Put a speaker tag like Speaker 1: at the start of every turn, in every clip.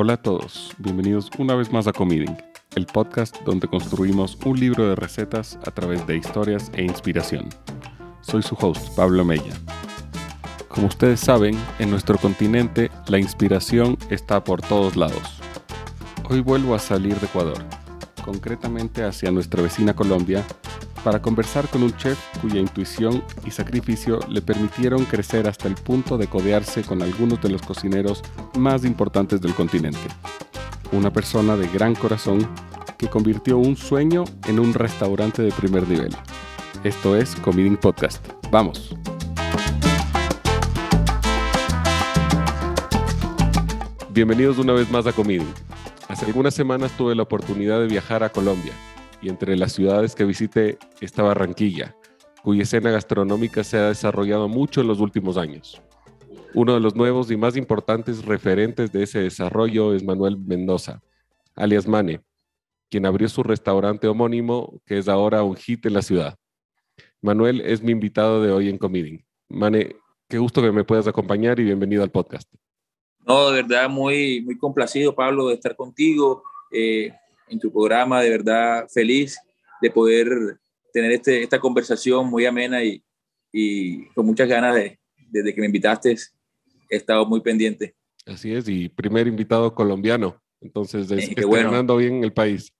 Speaker 1: Hola a todos, bienvenidos una vez más a Comiding, el podcast donde construimos un libro de recetas a través de historias e inspiración. Soy su host, Pablo Mella. Como ustedes saben, en nuestro continente la inspiración está por todos lados. Hoy vuelvo a salir de Ecuador, concretamente hacia nuestra vecina Colombia, para conversar con un chef cuya intuición y sacrificio le permitieron crecer hasta el punto de codearse con algunos de los cocineros más importantes del continente. Una persona de gran corazón que convirtió un sueño en un restaurante de primer nivel. Esto es Comiding Podcast. ¡Vamos! Bienvenidos una vez más a Comiding. Hace algunas semanas tuve la oportunidad de viajar a Colombia y entre las ciudades que visité está Barranquilla, cuya escena gastronómica se ha desarrollado mucho en los últimos años. Uno de los nuevos y más importantes referentes de ese desarrollo es Manuel Mendoza, alias Mane, quien abrió su restaurante homónimo que es ahora un hit en la ciudad. Manuel es mi invitado de hoy en Comiding. Mane, qué gusto que me puedas acompañar y bienvenido al podcast.
Speaker 2: No, de verdad, muy, muy complacido, Pablo, de estar contigo. Eh, en tu programa, de verdad feliz de poder tener este, esta conversación muy amena y, y con muchas ganas de, desde que me invitaste, he estado muy pendiente.
Speaker 1: Así es, y primer invitado colombiano, entonces es, está bueno. bien en el país.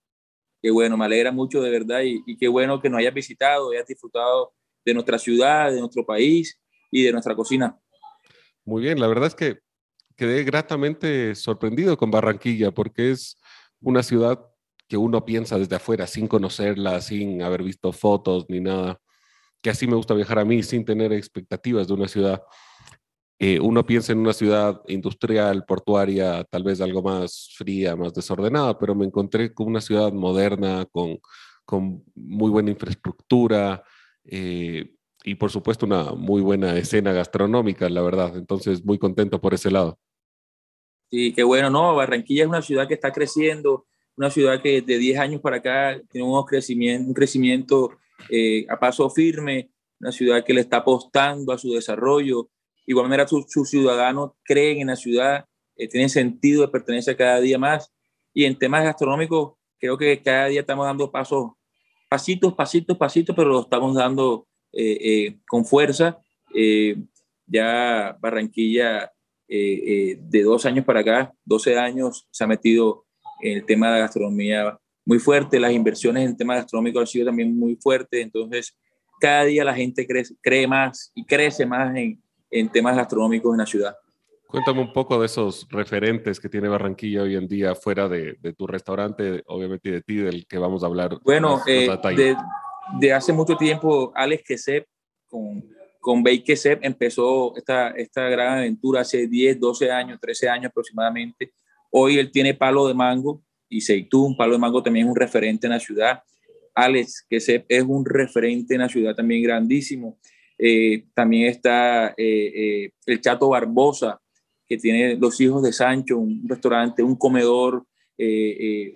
Speaker 2: Qué bueno, me alegra mucho de verdad y, y qué bueno que nos hayas visitado, hayas disfrutado de nuestra ciudad, de nuestro país y de nuestra cocina.
Speaker 1: Muy bien, la verdad es que quedé gratamente sorprendido con Barranquilla porque es una ciudad que uno piensa desde afuera, sin conocerla, sin haber visto fotos ni nada, que así me gusta viajar a mí, sin tener expectativas de una ciudad. Eh, uno piensa en una ciudad industrial, portuaria, tal vez algo más fría, más desordenada, pero me encontré con una ciudad moderna, con, con muy buena infraestructura eh, y por supuesto una muy buena escena gastronómica, la verdad. Entonces, muy contento por ese lado.
Speaker 2: Sí, qué bueno, ¿no? Barranquilla es una ciudad que está creciendo, una ciudad que de 10 años para acá tiene un crecimiento, un crecimiento eh, a paso firme, una ciudad que le está apostando a su desarrollo. Igual manera, sus ciudadanos creen en la ciudad, eh, tienen sentido de pertenencia cada día más. Y en temas gastronómicos, creo que cada día estamos dando pasos, pasitos, pasitos, pasitos, pero lo estamos dando eh, con fuerza. ya Barranquilla, de dos años para acá, 12 años, se ha metido el tema de la gastronomía muy fuerte, las inversiones en el tema gastronómico han sido también muy fuertes, entonces cada día la gente crece, cree más y crece más en, en temas gastronómicos en la ciudad.
Speaker 1: Cuéntame un poco de esos referentes que tiene Barranquilla hoy en día fuera de, de tu restaurante, obviamente de ti, del que vamos a hablar.
Speaker 2: Bueno, eh, de, de, hace mucho tiempo, Alex Quesep con, con Bake Quesep empezó esta, esta gran aventura hace 10, 12 años, 13 años aproximadamente. Hoy él tiene palo de mango y Seitún. Palo de mango también es un referente en la ciudad. Alex, que es un referente en la ciudad también grandísimo. Eh, también está eh, eh, el Chato Barbosa, que tiene Los Hijos de Sancho, un restaurante, un comedor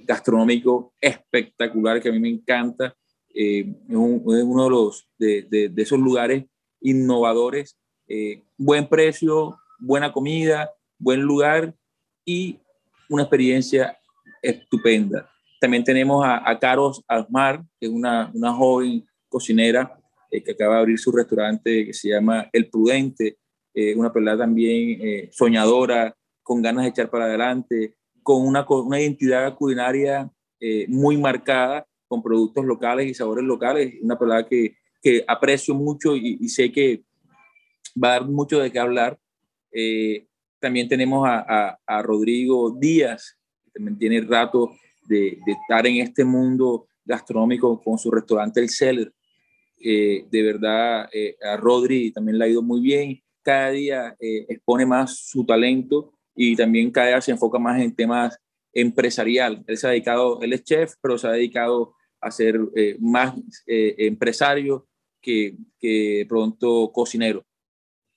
Speaker 2: gastronómico espectacular que a mí me encanta. es, uno de, los, de, de esos lugares innovadores. buen precio, buena comida, buen lugar y una experiencia estupenda. También tenemos a, a Caros Almar, que es una, una joven cocinera eh, que acaba de abrir su restaurante que se llama El Prudente, eh, una persona también eh, soñadora, con ganas de echar para adelante, con una, una identidad culinaria muy marcada, con productos locales y sabores locales, una persona que, que aprecio mucho y, y, sé que va a dar mucho de qué hablar. También tenemos a, a, Rodrigo Díaz, que también tiene el rato de, de, estar en este mundo gastronómico con su restaurante El Cellar. Eh, de verdad, eh, a Rodri también le ha ido muy bien. Cada día eh, expone más su talento y también cada día se enfoca más en temas empresarial. Él se ha dedicado, él es chef, pero se ha dedicado a ser más empresario que, que pronto cocinero.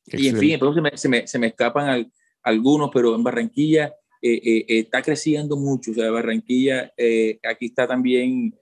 Speaker 2: Y en fin, entonces se me, se me, se me escapan al, algunos, pero en Barranquilla eh, eh, está creciendo mucho. O sea, Barranquilla, eh, aquí está también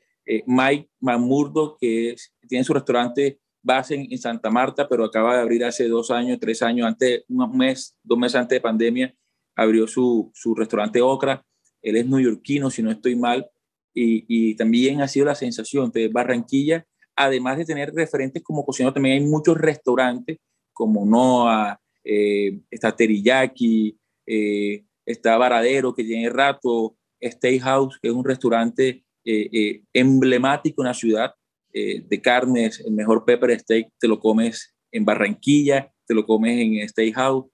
Speaker 2: Mike Mamurdo, que tiene su restaurante base en, Santa Marta, pero acaba de abrir hace dos años, tres años, antes, un mes, dos meses antes de pandemia, abrió su, su restaurante Ocra. Él es neoyorquino, si no estoy mal, y, y también ha sido la sensación. de Barranquilla, además de tener referentes como cocinero, también hay muchos restaurantes como Noah, eh, está Teriyaki, eh, está Varadero, que tiene rato, Steakhouse, que es un restaurante eh, eh, emblemático en la ciudad de carnes, el mejor pepper steak te lo comes en Barranquilla, te lo comes en Steakhouse,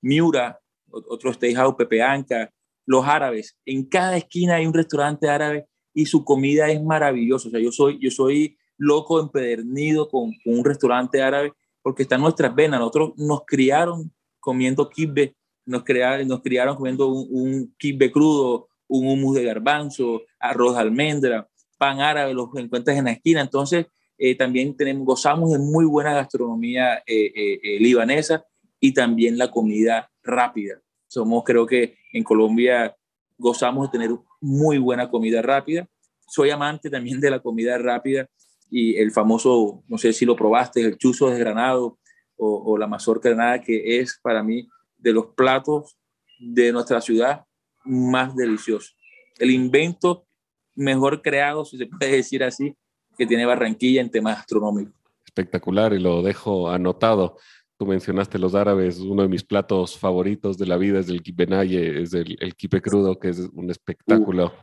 Speaker 2: Miura, otro Steakhouse, Pepe Anca, los árabes, en cada esquina hay un restaurante árabe y su comida es maravillosa, o sea, yo soy, yo soy loco empedernido con un restaurante árabe porque está en nuestras venas. Nosotros nos criaron comiendo kibbe, nos, criaron, nos criaron comiendo un, un crudo, un humus de garbanzo, arroz de almendra, pan árabe, los encuentras en la esquina. Entonces, eh, también tenemos, gozamos de muy buena gastronomía eh, eh, libanesa y también la comida rápida. Somos, creo que en Colombia gozamos de tener muy buena comida rápida. Soy amante también de la comida rápida y el famoso, no sé si lo probaste, el chuzo desgranado o, o la mazorca granada, que es para mí de los platos de nuestra ciudad más delicioso. El invento mejor creado, si se puede decir así, que tiene Barranquilla en temas astronómicos.
Speaker 1: Espectacular y lo dejo anotado. Tú mencionaste los árabes, uno de mis platos favoritos de la vida es el kibenaye, es el, el kipe crudo, que es un espectáculo.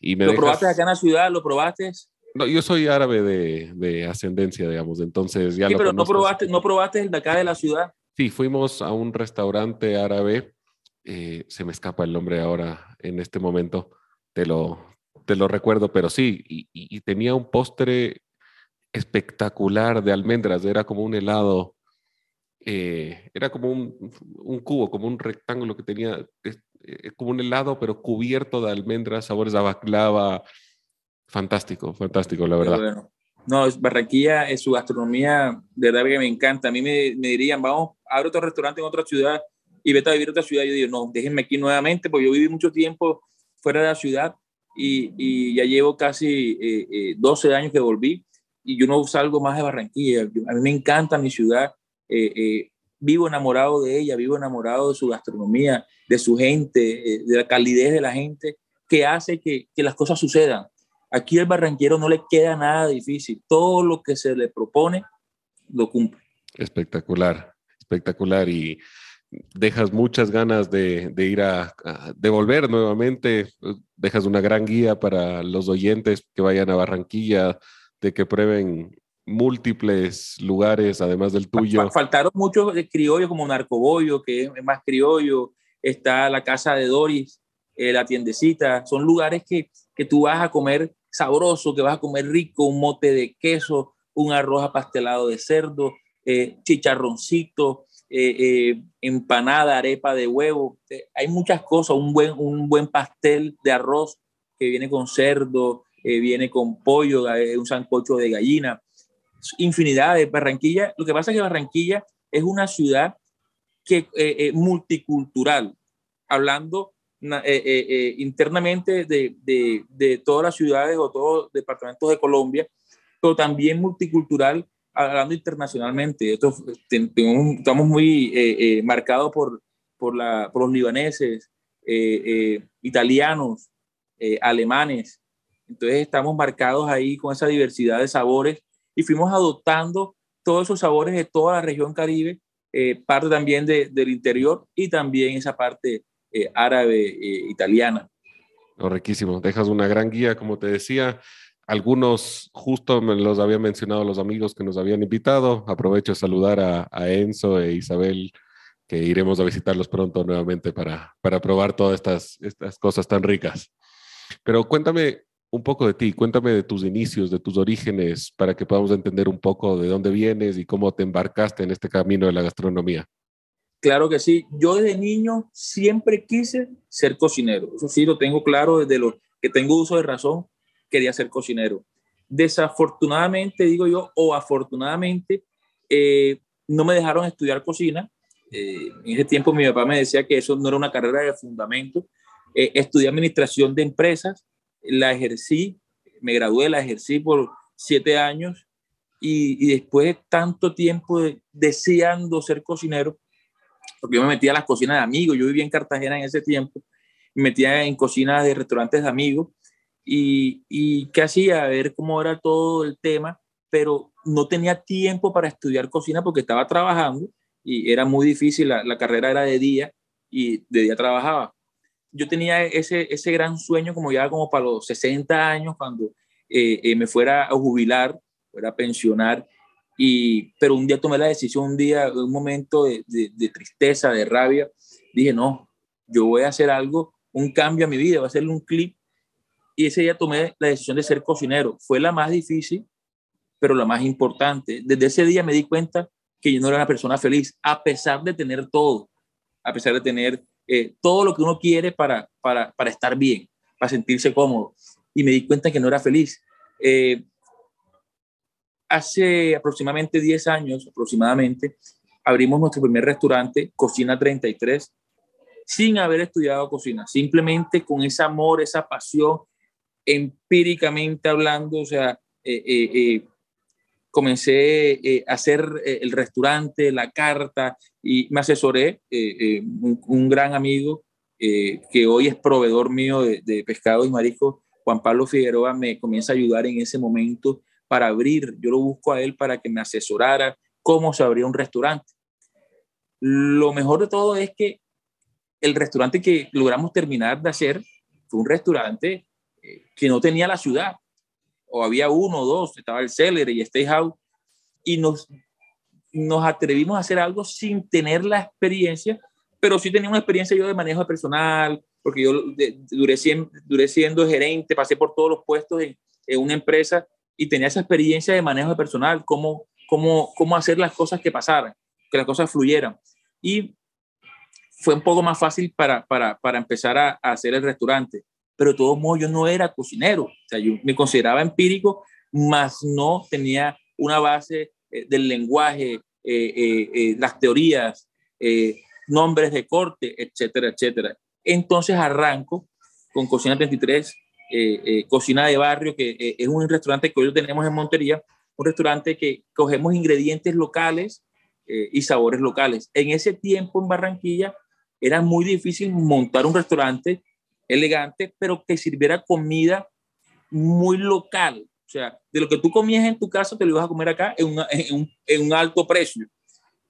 Speaker 2: y me ¿Lo probaste acá en la ciudad? ¿Lo probaste?
Speaker 1: No, yo soy árabe de, de, ascendencia, digamos, entonces ya
Speaker 2: sí, pero no probaste, no probaste el de acá de la ciudad.
Speaker 1: Sí, fuimos a un restaurante árabe, eh, se me escapa el nombre ahora en este momento, te lo, te lo recuerdo, pero sí, y, y tenía un postre espectacular de almendras, era como un helado, eh, era como un, un, cubo, como un rectángulo que tenía, eh, como un helado, pero cubierto de almendras, sabores a baklava, Fantástico, fantástico, la verdad. Bueno.
Speaker 2: No, Barranquilla, es su gastronomía, de verdad que me encanta. A mí me, me dirían, vamos, abre otro restaurante en otra ciudad y vete a vivir en otra ciudad. Yo digo, no, déjenme aquí nuevamente, porque yo viví mucho tiempo fuera de la ciudad y, y ya llevo casi eh, eh, 12 años que volví y yo no salgo más de Barranquilla. A mí me encanta mi ciudad. Eh, eh vivo enamorado de ella, vivo enamorado de su gastronomía, de su gente, eh, de la calidez de la gente, que hace que, que las cosas sucedan. Aquí el barranquero no le queda nada difícil. Todo lo que se le propone, lo cumple.
Speaker 1: Espectacular, espectacular. Y dejas muchas ganas de, de ir a, a, devolver nuevamente. Dejas una gran guía para los oyentes que vayan a Barranquilla, de que prueben múltiples lugares, además del tuyo.
Speaker 2: Faltaron muchos criollos como Narcobollo, que es más criollo. Está la casa de Doris, eh, la tiendecita. Son lugares que que tú vas a comer sabroso, que vas a comer rico, un mote de queso, un arroz apastelado de cerdo, eh, chicharroncito, eh, eh, empanada, arepa de huevo. Hay muchas cosas, un buen, un buen pastel de arroz que viene con cerdo, viene con pollo, un sancocho de gallina, infinidad de Barranquilla. Lo que pasa es que Barranquilla es una ciudad que multicultural, hablando eh, eh, eh, internamente de, de, de, todas las ciudades o todos los departamentos de Colombia, pero también multicultural, hablando internacionalmente. Esto, estamos muy marcados por, por, la, por, los libaneses, italianos, alemanes. Entonces estamos marcados ahí con esa diversidad de sabores y fuimos adoptando todos esos sabores de toda la región caribe, parte también de, del interior y también esa parte eh, árabe, eh, italiana.
Speaker 1: No, riquísimo. Dejas una gran guía, como te decía. Algunos justo me los había mencionado los amigos que nos habían invitado. Aprovecho de saludar a, a Enzo e Isabel, que iremos a visitarlos pronto nuevamente para, para probar todas estas, estas cosas tan ricas. Pero cuéntame un poco de ti, cuéntame de tus inicios, de tus orígenes, para que podamos entender un poco de dónde vienes y cómo te embarcaste en este camino de la gastronomía.
Speaker 2: Claro que sí. Yo desde niño siempre quise ser cocinero. Eso sí, lo tengo claro desde lo que tengo uso de razón, quería ser cocinero. Desafortunadamente, digo yo, o afortunadamente, eh, no me dejaron estudiar cocina. Eh, en ese tiempo mi papá me decía que eso no era una carrera de fundamento. Eh, estudié administración de empresas, la ejercí, me gradué, la ejercí por siete años y, y después de tanto tiempo de, deseando ser cocinero, porque yo me metía a las cocinas de amigos, yo vivía en Cartagena en ese tiempo, me metía en cocinas de restaurantes de amigos y, y qué hacía, a ver cómo era todo el tema, pero no tenía tiempo para estudiar cocina porque estaba trabajando y era muy difícil, la, la carrera era de día y de día trabajaba. Yo tenía ese, ese gran sueño como ya como para los 60 años, cuando eh, eh, me fuera a jubilar, fuera a pensionar, y, pero un día tomé la decisión, un día, un momento de, de, tristeza, de rabia, dije, no, yo voy a hacer algo, un cambio a mi vida, voy a hacerle un clip, y ese día tomé la decisión de ser cocinero. Fue la más difícil, pero la más importante. Desde ese día me di cuenta que yo no era una persona feliz, a pesar de tener todo, a pesar de tener eh, todo lo que uno quiere para, para, para, estar bien, para sentirse cómodo. Y me di cuenta que no era feliz. Eh, hace aproximadamente 10 años, aproximadamente, abrimos nuestro primer restaurante, Cocina 33, sin haber estudiado cocina, simplemente con ese amor, esa pasión, empíricamente hablando, o sea, eh, comencé eh, a hacer eh, el restaurante, la carta y me asesoré. Eh, un, gran amigo que hoy es proveedor mío de, de pescados y mariscos, Juan Pablo Figueroa, me comienza a ayudar en ese momento para abrir. Yo lo busco a él para que me asesorara cómo se abría un restaurante. Lo mejor de todo es que el restaurante que logramos terminar de hacer fue un restaurante que no tenía la ciudad o había uno o dos, estaba el Celler y Stay House, y nos, nos atrevimos a hacer algo sin tener la experiencia, pero sí tenía una experiencia yo de manejo personal, porque yo duré, duré siendo gerente, pasé por todos los puestos en, una empresa y tenía esa experiencia de manejo de personal, cómo, cómo, cómo hacer las cosas que pasaran, que las cosas fluyeran. Y fue un poco más fácil para, para, para empezar a, hacer el restaurante pero de todos modos yo no era cocinero, o sea, yo me consideraba empírico, más no tenía una base eh, del lenguaje, eh, eh, las teorías, nombres de corte, etcétera, etcétera. Entonces arranco con Cocina 33, Cocina de Barrio, que es un restaurante que hoy tenemos en Montería, un restaurante que cogemos ingredientes locales y sabores locales. En ese tiempo en Barranquilla era muy difícil montar un restaurante elegante, pero que sirviera comida muy local. O sea, de lo que tú comías en tu casa, te lo ibas a comer acá en, un, en un, alto precio,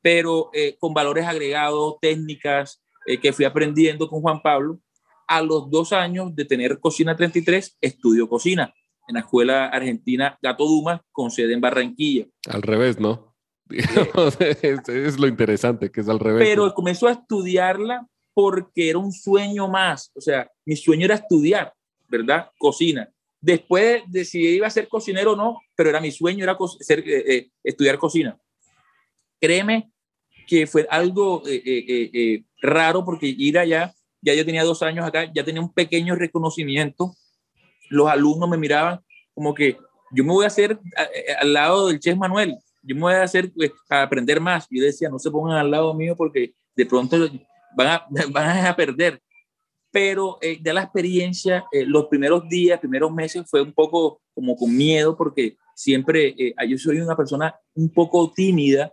Speaker 2: pero eh, con valores agregados, técnicas eh, que fui aprendiendo con Juan Pablo. A los dos años de tener Cocina 33, estudio cocina en la Escuela Argentina Gato Dumas, con sede en Barranquilla.
Speaker 1: Al revés, ¿no? es lo interesante, que es al revés.
Speaker 2: Pero comenzó a estudiarla porque era un sueño más. O sea, mi sueño era estudiar, ¿verdad? Cocina. Después de si iba a ser cocinero o no, pero era mi sueño, era ser, eh, eh, estudiar cocina. Créeme que fue algo eh, raro porque ir allá, ya yo tenía dos años acá, ya tenía un pequeño reconocimiento. Los alumnos me miraban como que yo me voy a hacer al lado del chef Manuel, yo me voy a hacer pues, a aprender más. Yo decía, no se pongan al lado mío porque de pronto van a, van a perder. Pero eh, de la experiencia, eh, los primeros días, primeros meses fue un poco como con miedo porque siempre eh, yo soy una persona un poco tímida.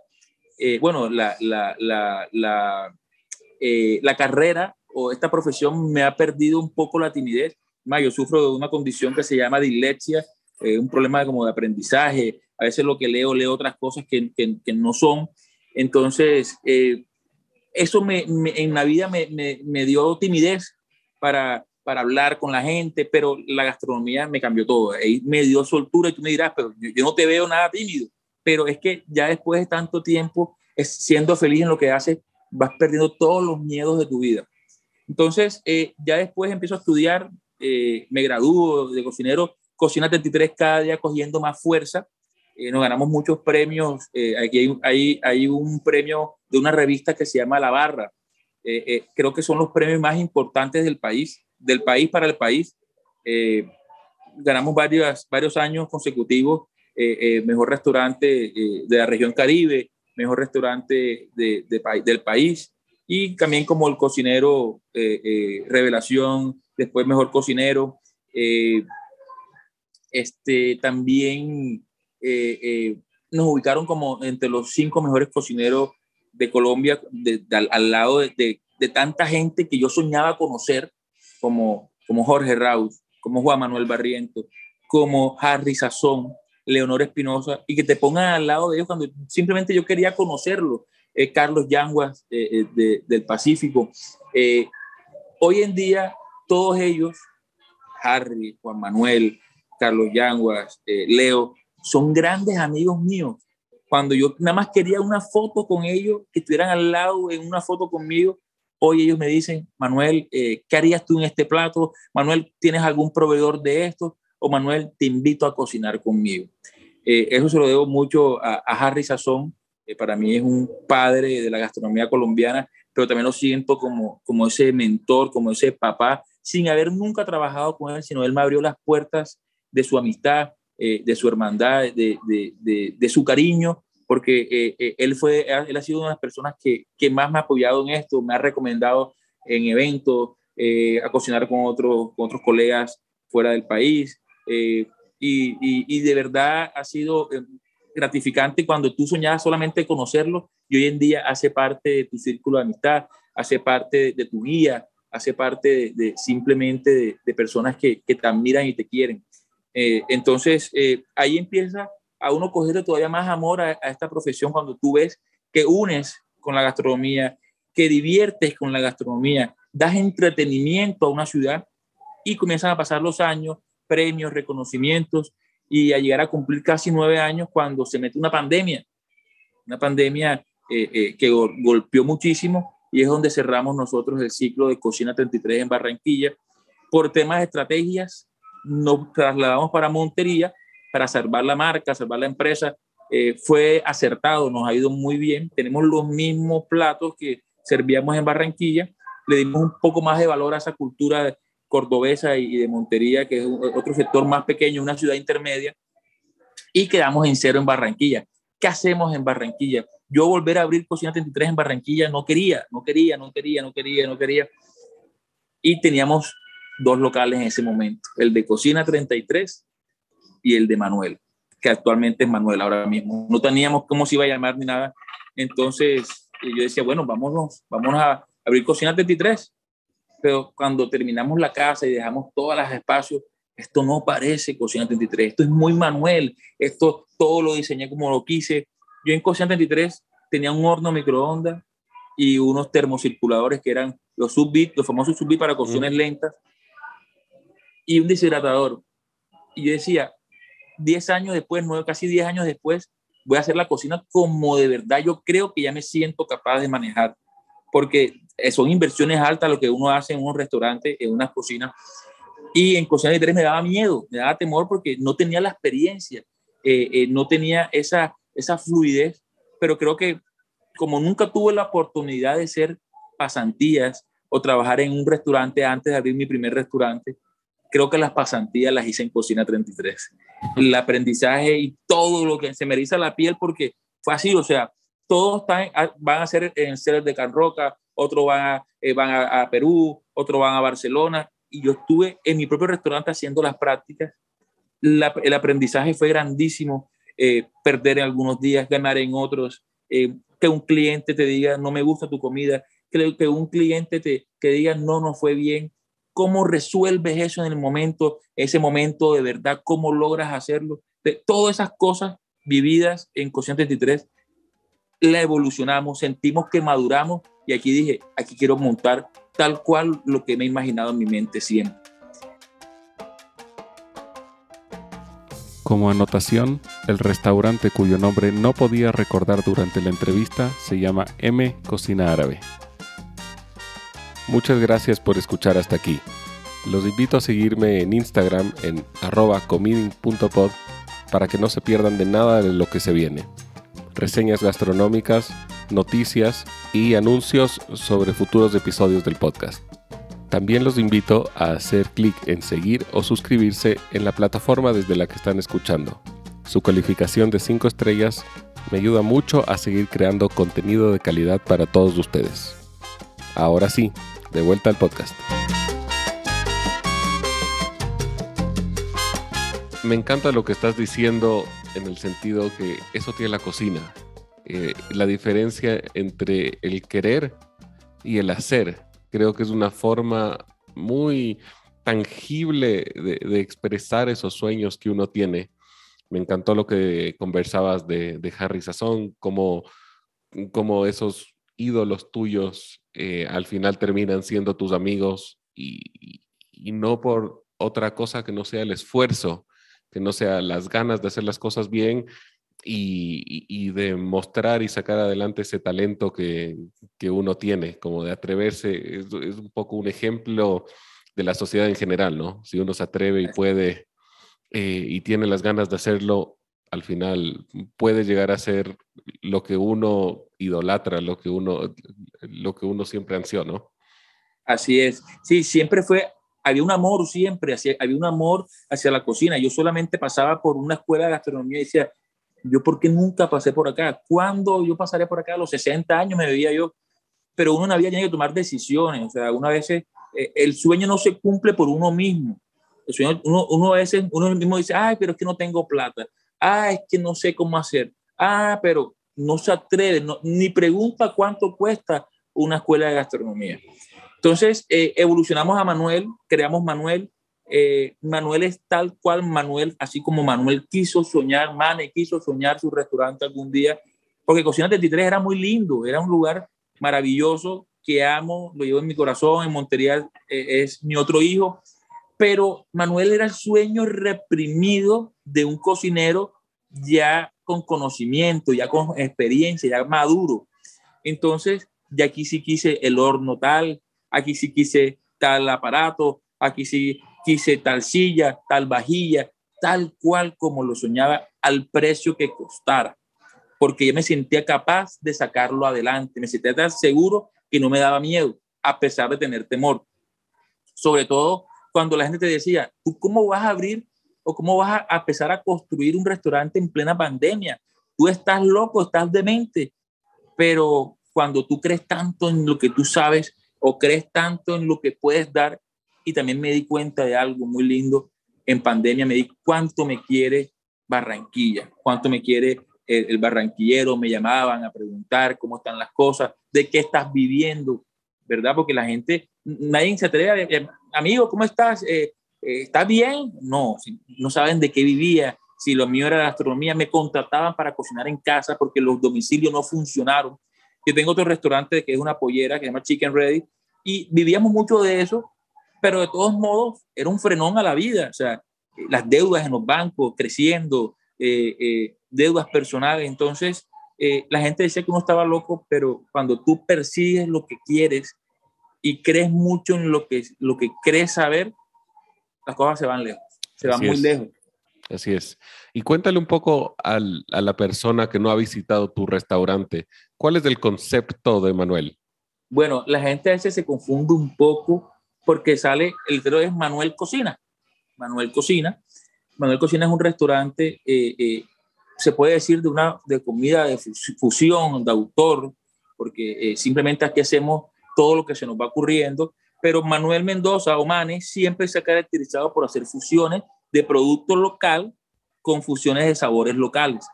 Speaker 2: bueno, la, la, la, la, la carrera o esta profesión me ha perdido un poco la timidez. Más, yo sufro de una condición que se llama dislexia, un problema como de aprendizaje. A veces lo que leo, leo otras cosas que, que, que no son. Entonces, eso me, en la vida me, me, dio timidez para, para hablar con la gente, pero la gastronomía me cambió todo. Ahí me dio soltura y tú me dirás, pero yo, no te veo nada tímido. Pero es que ya después de tanto tiempo, siendo feliz en lo que haces, vas perdiendo todos los miedos de tu vida. Entonces, eh, ya después empiezo a estudiar, eh, me gradúo de cocinero, cocina 33 cada día cogiendo más fuerza eh, nos ganamos muchos premios. Eh, aquí hay, un premio de una revista que se llama La Barra. Creo que son los premios más importantes del país, del país para el país. ganamos varios, años consecutivos, mejor restaurante de la región Caribe, mejor restaurante de, de, del país y también como el cocinero revelación, después mejor cocinero. este, también eh, eh, nos ubicaron como entre los cinco mejores cocineros de Colombia, al, lado de, tanta gente que yo soñaba conocer, como, como Jorge Raúl, como Juan Manuel Barriento, como Harry Sazón, Leonor Espinosa, y que te pongan al lado de ellos cuando simplemente yo quería conocerlo. Eh, Carlos Yanguas eh, eh, del Pacífico. hoy en día, todos ellos, Harry, Juan Manuel, Carlos Yanguas, Leo, son grandes amigos míos. Cuando yo nada más quería una foto con ellos, que estuvieran al lado en una foto conmigo, hoy ellos me dicen, Manuel, ¿qué harías tú en este plato? Manuel, ¿tienes algún proveedor de esto? O Manuel, te invito a cocinar conmigo. eso se lo debo mucho a, a Harry Sazón, para mí es un padre de la gastronomía colombiana, pero también lo siento como, como ese mentor, como ese papá, sin haber nunca trabajado con él, sino él me abrió las puertas de su amistad, eh, de su hermandad, de, de, de, su cariño, porque eh, eh, él, fue, él ha sido una de las personas que, que, más me ha apoyado en esto, me ha recomendado en eventos, a cocinar con, otros con otros colegas fuera del país. Y, y, y, de verdad ha sido gratificante cuando tú soñabas solamente conocerlo y hoy en día hace parte de tu círculo de amistad, hace parte de, tu guía, hace parte de, simplemente de, personas que, te admiran y te quieren. Eh, entonces, eh, ahí empieza a uno cogerle todavía más amor a, esta profesión cuando tú ves que unes con la gastronomía, que diviertes con la gastronomía, das entretenimiento a una ciudad y comienzan a pasar los años, premios, reconocimientos y a llegar a cumplir casi nueve años cuando se mete una pandemia, una pandemia eh, eh, que golpeó muchísimo y es donde cerramos nosotros el ciclo de Cocina 33 en Barranquilla. Por temas de estrategias, nos trasladamos para Montería para salvar la marca, salvar la empresa. Eh, fue acertado, nos ha ido muy bien. Tenemos los mismos platos que servíamos en Barranquilla. Le dimos un poco más de valor a esa cultura cordobesa y de Montería, que es otro sector más pequeño, una ciudad intermedia, y quedamos en cero en Barranquilla. ¿Qué hacemos en Barranquilla? Yo volver a abrir Cocina 33 en Barranquilla no quería, no quería, no quería, no quería, no quería. Y teníamos dos locales en ese momento, el de Cocina 33 y el de Manuel, que actualmente es Manuel ahora mismo. No teníamos cómo se iba a llamar ni nada. Entonces yo decía, bueno, vámonos, vamos a abrir Cocina 33 pero cuando terminamos la casa y dejamos todos los espacios, esto no parece Cocina 33, esto es muy manuel, esto todo lo diseñé como lo quise. Yo en Cocina 33 tenía un horno microondas y unos termocirculadores que eran los subbit, los famosos subbit para cocciones lentas y un deshidratador. Y yo decía, 10 años después, nueve, casi 10 años después, voy a hacer la cocina como de verdad yo creo que ya me siento capaz de manejar. Porque son inversiones altas lo que uno hace en un restaurante, en una cocina. Y en Cocina de Tres me daba miedo, me daba temor porque no tenía la experiencia, eh, eh, no tenía esa, esa fluidez, pero creo que como nunca tuve la oportunidad de ser pasantías o trabajar en un restaurante antes de abrir mi primer restaurante, creo que las pasantías las hice en Cocina 33. El aprendizaje y todo lo que se me eriza la piel porque fue así, o sea, todos están, van a ser en seres de Carroca, otros van, a, eh, van a, Perú, otros van a Barcelona, y yo estuve en mi propio restaurante haciendo las prácticas. el aprendizaje fue grandísimo, eh, perder en algunos días, ganar en otros, eh, que un cliente te diga, no me gusta tu comida, que, que un cliente te que diga, no, no fue bien. ¿Cómo resuelves eso en el momento, ese momento de verdad? ¿Cómo logras hacerlo? De, todas esas cosas vividas en Cocina 33 la evolucionamos, sentimos que maduramos y aquí dije, aquí quiero montar tal cual lo que me he imaginado en mi mente siempre.
Speaker 1: Como anotación, el restaurante cuyo nombre no podía recordar durante la entrevista se llama M Cocina Árabe. Muchas gracias por escuchar hasta aquí. Los invito a seguirme en Instagram en arroba para que no se pierdan de nada de lo que se viene reseñas gastronómicas, noticias y anuncios sobre futuros episodios del podcast. También los invito a hacer clic en seguir o suscribirse en la plataforma desde la que están escuchando. Su calificación de 5 estrellas me ayuda mucho a seguir creando contenido de calidad para todos ustedes. Ahora sí, de vuelta al podcast. Me encanta lo que estás diciendo en el sentido que eso tiene la cocina. Eh, la diferencia entre el querer y el hacer. Creo que es una forma muy tangible de, expresar esos sueños que uno tiene. Me encantó lo que conversabas de, Harry Sazón, cómo, cómo esos ídolos tuyos eh, al final terminan siendo tus amigos y, no por otra cosa que no sea el esfuerzo, que no sea las ganas de hacer las cosas bien y, de mostrar y sacar adelante ese talento que, uno tiene, como de atreverse. Es, es, un poco un ejemplo de la sociedad en general, ¿no? Si uno se atreve y puede eh, y tiene las ganas de hacerlo, al final puede llegar a ser lo que uno idolatra, lo que uno, lo que uno siempre ansió, ¿no?
Speaker 2: Así es. Sí, siempre fue, había un amor siempre, había un amor hacia la cocina. Yo solamente pasaba por una escuela de gastronomía y decía, yo por qué nunca pasé por acá? ¿Cuándo yo pasaré por acá? A los 60 años me veía yo, pero uno no había tenido que tomar decisiones. O sea, una vez eh, el sueño no se cumple por uno mismo. El sueño, uno, uno a veces, uno mismo dice, ay, pero es que no tengo plata. Ah, es que no sé cómo hacer. Ah, pero no se atreve, ni pregunta cuánto cuesta una escuela de gastronomía. Entonces, eh, evolucionamos a Manuel, creamos Manuel. Eh, Manuel es tal cual Manuel, así como Manuel quiso soñar, Mane quiso soñar su restaurante algún día, porque Cocina 33 era muy lindo, era un lugar maravilloso que amo, lo llevo en mi corazón, en Montería eh, es mi otro hijo, pero Manuel era el sueño reprimido de un cocinero ya con conocimiento, ya con experiencia, ya maduro. Entonces, ya aquí sí quise el horno tal, aquí sí quise tal aparato, aquí sí quise tal silla, tal vajilla, tal cual como lo soñaba al precio que costara, porque yo me sentía capaz de sacarlo adelante, me sentía tan seguro que no me daba miedo, a pesar de tener temor. Sobre todo cuando la gente te decía, ¿tú cómo vas a abrir o cómo vas a empezar a construir un restaurante en plena pandemia? Tú estás loco, estás demente, pero cuando tú crees tanto en lo que tú sabes o crees tanto en lo que puedes dar, y también me di cuenta de algo muy lindo en pandemia, me di cuánto me quiere Barranquilla, cuánto me quiere el, barranquillero, me llamaban a preguntar cómo están las cosas, de qué estás viviendo, ¿verdad? Porque la gente, nadie se atreve a, eh, amigo, ¿cómo estás? Eh, eh, ¿Estás bien? No, no saben de qué vivía, si lo mío era la gastronomía, me contrataban para cocinar en casa porque los domicilios no funcionaron. Yo tengo otro restaurante que es una pollera que se llama Chicken Ready y vivíamos mucho de eso, pero de todos modos era un frenón a la vida, o sea, las deudas en los bancos creciendo, eh, eh, deudas personales. Entonces, eh, la gente decía que uno estaba loco, pero cuando tú persigues lo que quieres y crees mucho en lo que, lo que crees saber, las cosas se van lejos, se van muy lejos.
Speaker 1: Así es. Y cuéntale un poco a la persona que no ha visitado tu restaurante. ¿Cuál es el concepto de Manuel?
Speaker 2: Bueno, la gente a veces se confunde un poco porque sale, el título es Manuel Cocina. Manuel Cocina. Manuel Cocina es un restaurante, eh, eh, se puede decir, de una de comida de fusión, de autor, porque eh, simplemente aquí hacemos todo lo que se nos va ocurriendo. Pero Manuel Mendoza o siempre se ha caracterizado por hacer fusiones de producto local con fusiones de sabores locales.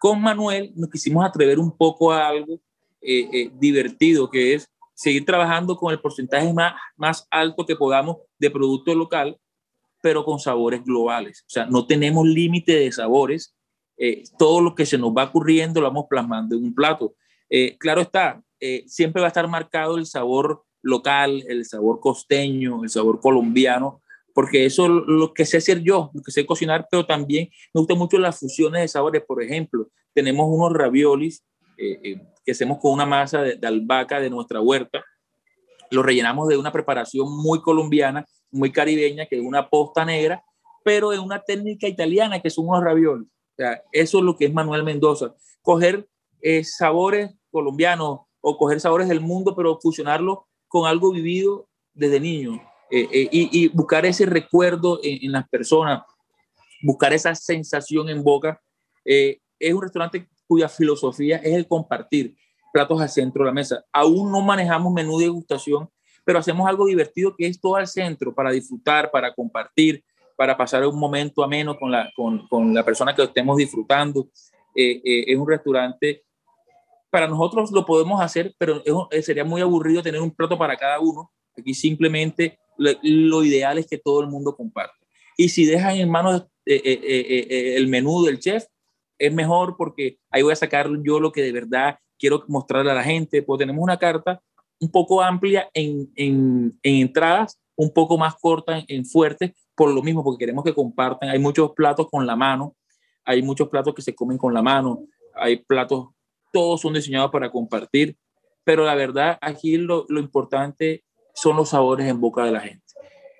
Speaker 2: Con Manuel nos quisimos atrever un poco a algo divertido, que es seguir trabajando con el porcentaje más, más alto que podamos de producto local, pero con sabores globales. O sea, no tenemos límite de sabores. Eh, todo lo que se nos va ocurriendo lo vamos plasmando en un plato. Eh, claro está, eh, siempre va a estar marcado el sabor local, el sabor costeño, el sabor colombiano, porque eso es lo que sé hacer yo, lo que sé cocinar, pero también me gustan mucho las fusiones de sabores. Por ejemplo, tenemos unos raviolis que hacemos con una masa de, albahaca de nuestra huerta. Lo rellenamos de una preparación muy colombiana, muy caribeña, que es una posta negra, pero de una técnica italiana, que son unos ravioles. O sea, eso es lo que es Manuel Mendoza. Coger eh, sabores colombianos o coger sabores del mundo, pero fusionarlo con algo vivido desde niño. Eh, eh, y, buscar ese recuerdo en, en, las personas, buscar esa sensación en boca. es un restaurante cuya filosofía es el compartir platos al centro de la mesa. Aún no manejamos menú de degustación, pero hacemos algo divertido que es todo al centro para disfrutar, para compartir, para pasar un momento ameno con la, con, con la persona que estemos disfrutando. Eh, eh, es un restaurante para nosotros lo podemos hacer, pero sería muy aburrido tener un plato para cada uno. Aquí simplemente lo, ideal es que todo el mundo comparte. Y si dejan en manos eh, eh, eh, el menú del chef, es mejor porque ahí voy a sacar yo lo que de verdad quiero mostrarle a la gente. Pues tenemos una carta un poco amplia en, en, entradas, un poco más corta en, en fuertes, por lo mismo, porque queremos que compartan. Hay muchos platos con la mano, hay muchos platos que se comen con la mano, hay platos, todos son diseñados para compartir, pero la verdad aquí lo, lo importante son los sabores en boca de la gente.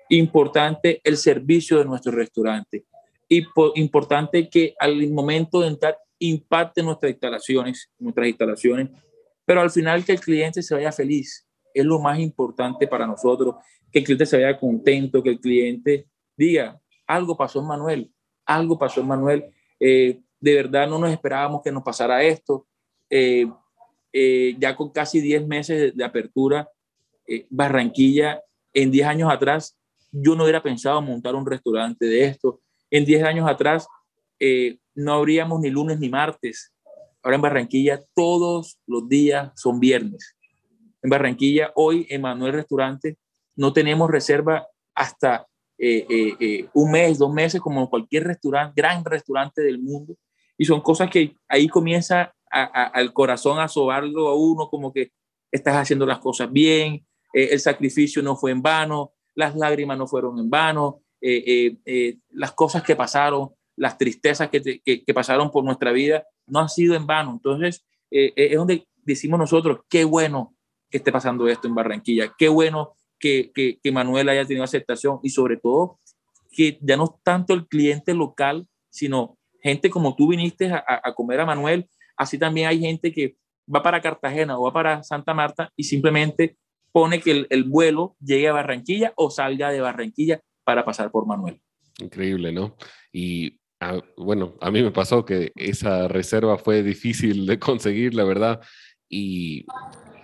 Speaker 2: Importante el servicio de nuestro restaurante. Y importante que al momento de entrar impacte nuestras instalaciones, nuestras instalaciones, pero al final que el cliente se vaya feliz. Es lo más importante para nosotros, que el cliente se vaya contento, que el cliente diga, algo pasó en Manuel, algo pasó en Manuel. Eh, de verdad no nos esperábamos que nos pasara esto. Eh, eh, ya con casi 10 meses de apertura, eh, Barranquilla, en 10 años atrás, yo no hubiera pensado montar un restaurante de esto. En 10 años atrás, eh, no habríamos ni lunes ni martes. Ahora en Barranquilla, todos los días son viernes. En Barranquilla, hoy en Manuel Restaurante, no tenemos reserva hasta eh, un mes, dos meses, como cualquier restaurante, gran restaurante del mundo. Y son cosas que ahí comienza al corazón a sobarlo a uno, como que estás haciendo las cosas bien, eh, el sacrificio no fue en vano, las lágrimas no fueron en vano, eh, eh, las cosas que pasaron, las tristezas que, que, pasaron por nuestra vida, no han sido en vano. Entonces, es donde decimos nosotros, qué bueno que esté pasando esto en Barranquilla, qué bueno que, que, Manuel haya tenido aceptación y sobre todo que ya no tanto el cliente local, sino gente como tú viniste a, a comer a Manuel, así también hay gente que va para Cartagena o va para Santa Marta y simplemente pone que el, vuelo llegue a Barranquilla o salga de Barranquilla para pasar por Manuel.
Speaker 1: Increíble, ¿no? Y bueno, a mí me pasó que esa reserva fue difícil de conseguir, la verdad, y,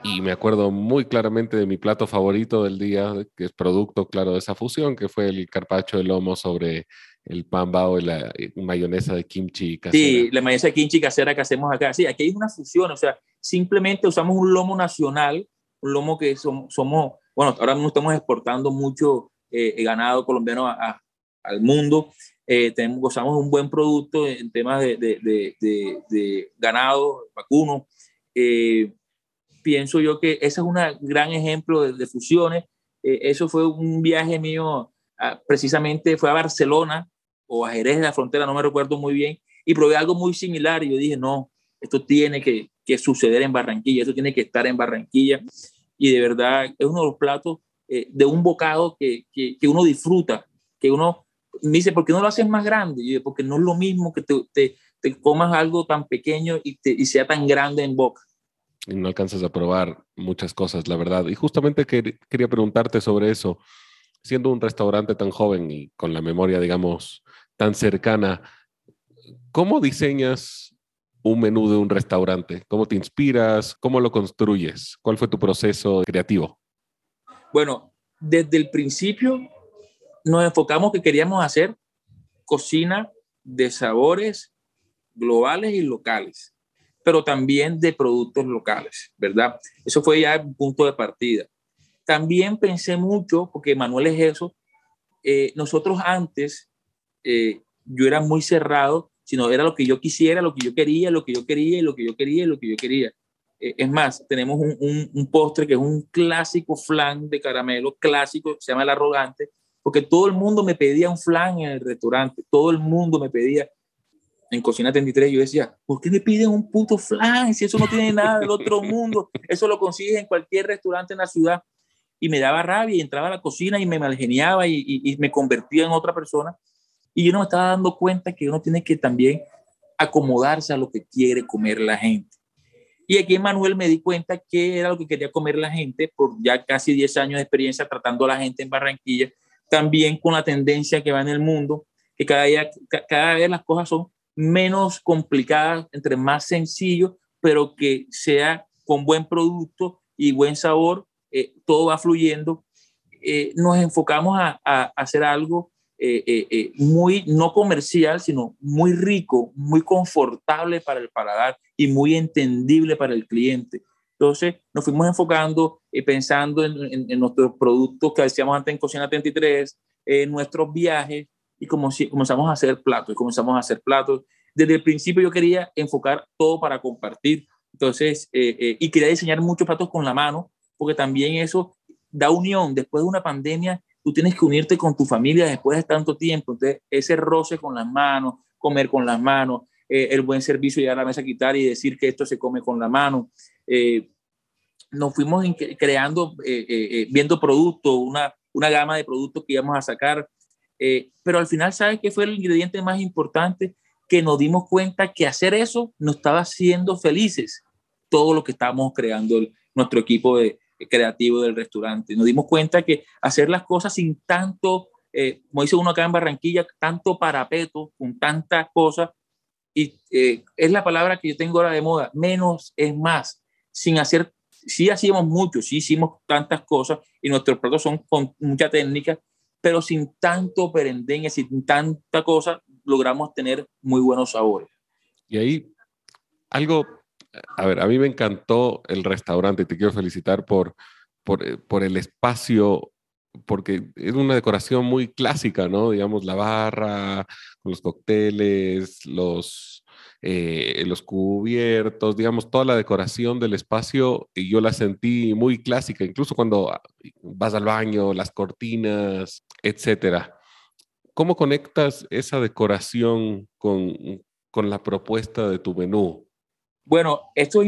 Speaker 1: y, me acuerdo muy claramente de mi plato favorito del día, que es producto, claro, de esa fusión, que fue el carpacho de lomo sobre el pan bao y la mayonesa de kimchi
Speaker 2: casera. Sí, la mayonesa de kimchi casera que hacemos acá. Sí, aquí hay una fusión, o sea, simplemente usamos un lomo nacional un lomo que somos, somos bueno, ahora mismo estamos exportando mucho eh, ganado colombiano al mundo. Eh, tenemos, gozamos un buen producto en temas de, de, de, ganado, vacuno. Eh, pienso yo que ese es un gran ejemplo de, fusiones. eso fue un viaje mío, precisamente fue a Barcelona o a Jerez de la frontera, no me recuerdo muy bien, y probé algo muy similar y yo dije, no, esto tiene que, que suceder en Barranquilla, eso tiene que estar en Barranquilla. Y de verdad es uno de los platos eh, de un bocado que, que, uno disfruta, que uno me dice, ¿por qué no lo haces más grande? Y yo, porque no es lo mismo que te, te, te comas algo tan pequeño y, y, sea tan grande en boca.
Speaker 1: Y no alcanzas a probar muchas cosas, la verdad. Y justamente quería preguntarte sobre eso. Siendo un restaurante tan joven y con la memoria, digamos, tan cercana, ¿cómo diseñas un menú de un restaurante? ¿Cómo te inspiras? ¿Cómo lo construyes? ¿Cuál fue tu proceso creativo?
Speaker 2: Bueno, desde el principio nos enfocamos que queríamos hacer cocina de sabores globales y locales, pero también de productos locales, ¿verdad? Eso fue ya el punto de partida. También pensé mucho, porque Manuel es eso, eh, nosotros antes, eh, yo era muy cerrado sino era lo que yo quisiera, lo que yo quería, lo que yo quería, lo que yo quería, lo que yo quería. Eh, es más, tenemos un, un, postre que es un clásico flan de caramelo, clásico, se llama el arrogante, porque todo el mundo me pedía un flan en el restaurante, todo el mundo me pedía. En Cocina 33 yo decía, ¿por qué me piden un puto flan si eso no tiene nada del otro mundo? Eso lo consigues en cualquier restaurante en la ciudad. Y me daba rabia y entraba a la cocina y me malgeniaba y, y, y me convertía en otra persona y yo no me estaba dando cuenta que uno tiene que también acomodarse a lo que quiere comer la gente. Y aquí en Manuel me di cuenta que era lo que quería comer la gente por ya casi 10 años de experiencia tratando a la gente en Barranquilla, también con la tendencia que va en el mundo, que cada, día, cada vez las cosas son menos complicadas, entre más sencillo, pero que sea con buen producto y buen sabor, eh, todo va fluyendo. Eh, nos enfocamos a, a hacer algo muy no comercial, sino muy rico, muy confortable para el paladar y muy entendible para el cliente. Entonces nos fuimos enfocando y pensando en, en, nuestros productos que decíamos antes en Cocina 33, en nuestros viajes y como si, comenzamos a hacer platos, y comenzamos a hacer platos. Desde el principio yo quería enfocar todo para compartir, entonces, y quería diseñar muchos platos con la mano, porque también eso da unión. Después de una pandemia, tú tienes que unirte con tu familia después de tanto tiempo. Entonces, ese roce con las manos, comer con las manos, eh, el buen servicio, llegar a la mesa a quitar y decir que esto se come con la mano. Eh, nos fuimos creando, eh, viendo productos, una, una gama de productos que íbamos a sacar. pero al final, ¿sabes qué fue el ingrediente más importante? Que nos dimos cuenta que hacer eso nos estaba haciendo felices. Todo lo que estábamos creando, nuestro equipo de, creativo del restaurante. Nos dimos cuenta que hacer las cosas sin tanto, eh, como dice uno acá en Barranquilla, tanto parapeto, con tantas cosas, y eh, es la palabra que yo tengo ahora de moda, menos es más, sin hacer, sí hacíamos mucho, sí hicimos tantas cosas, y nuestros platos son con mucha técnica, pero sin tanto perendengue, sin tanta cosa, logramos tener muy buenos sabores.
Speaker 1: Y ahí, algo a ver, a mí me encantó el restaurante, te quiero felicitar por, por, eh, por, el espacio, porque es una decoración muy clásica, ¿no? Digamos, la barra, los cócteles, los, eh, los cubiertos, digamos, toda la decoración del espacio, y yo la sentí muy clásica, incluso cuando ah, vas al baño, las cortinas, etcétera. ¿Cómo conectas esa decoración con, con la propuesta de tu menú?
Speaker 2: Bueno, esto,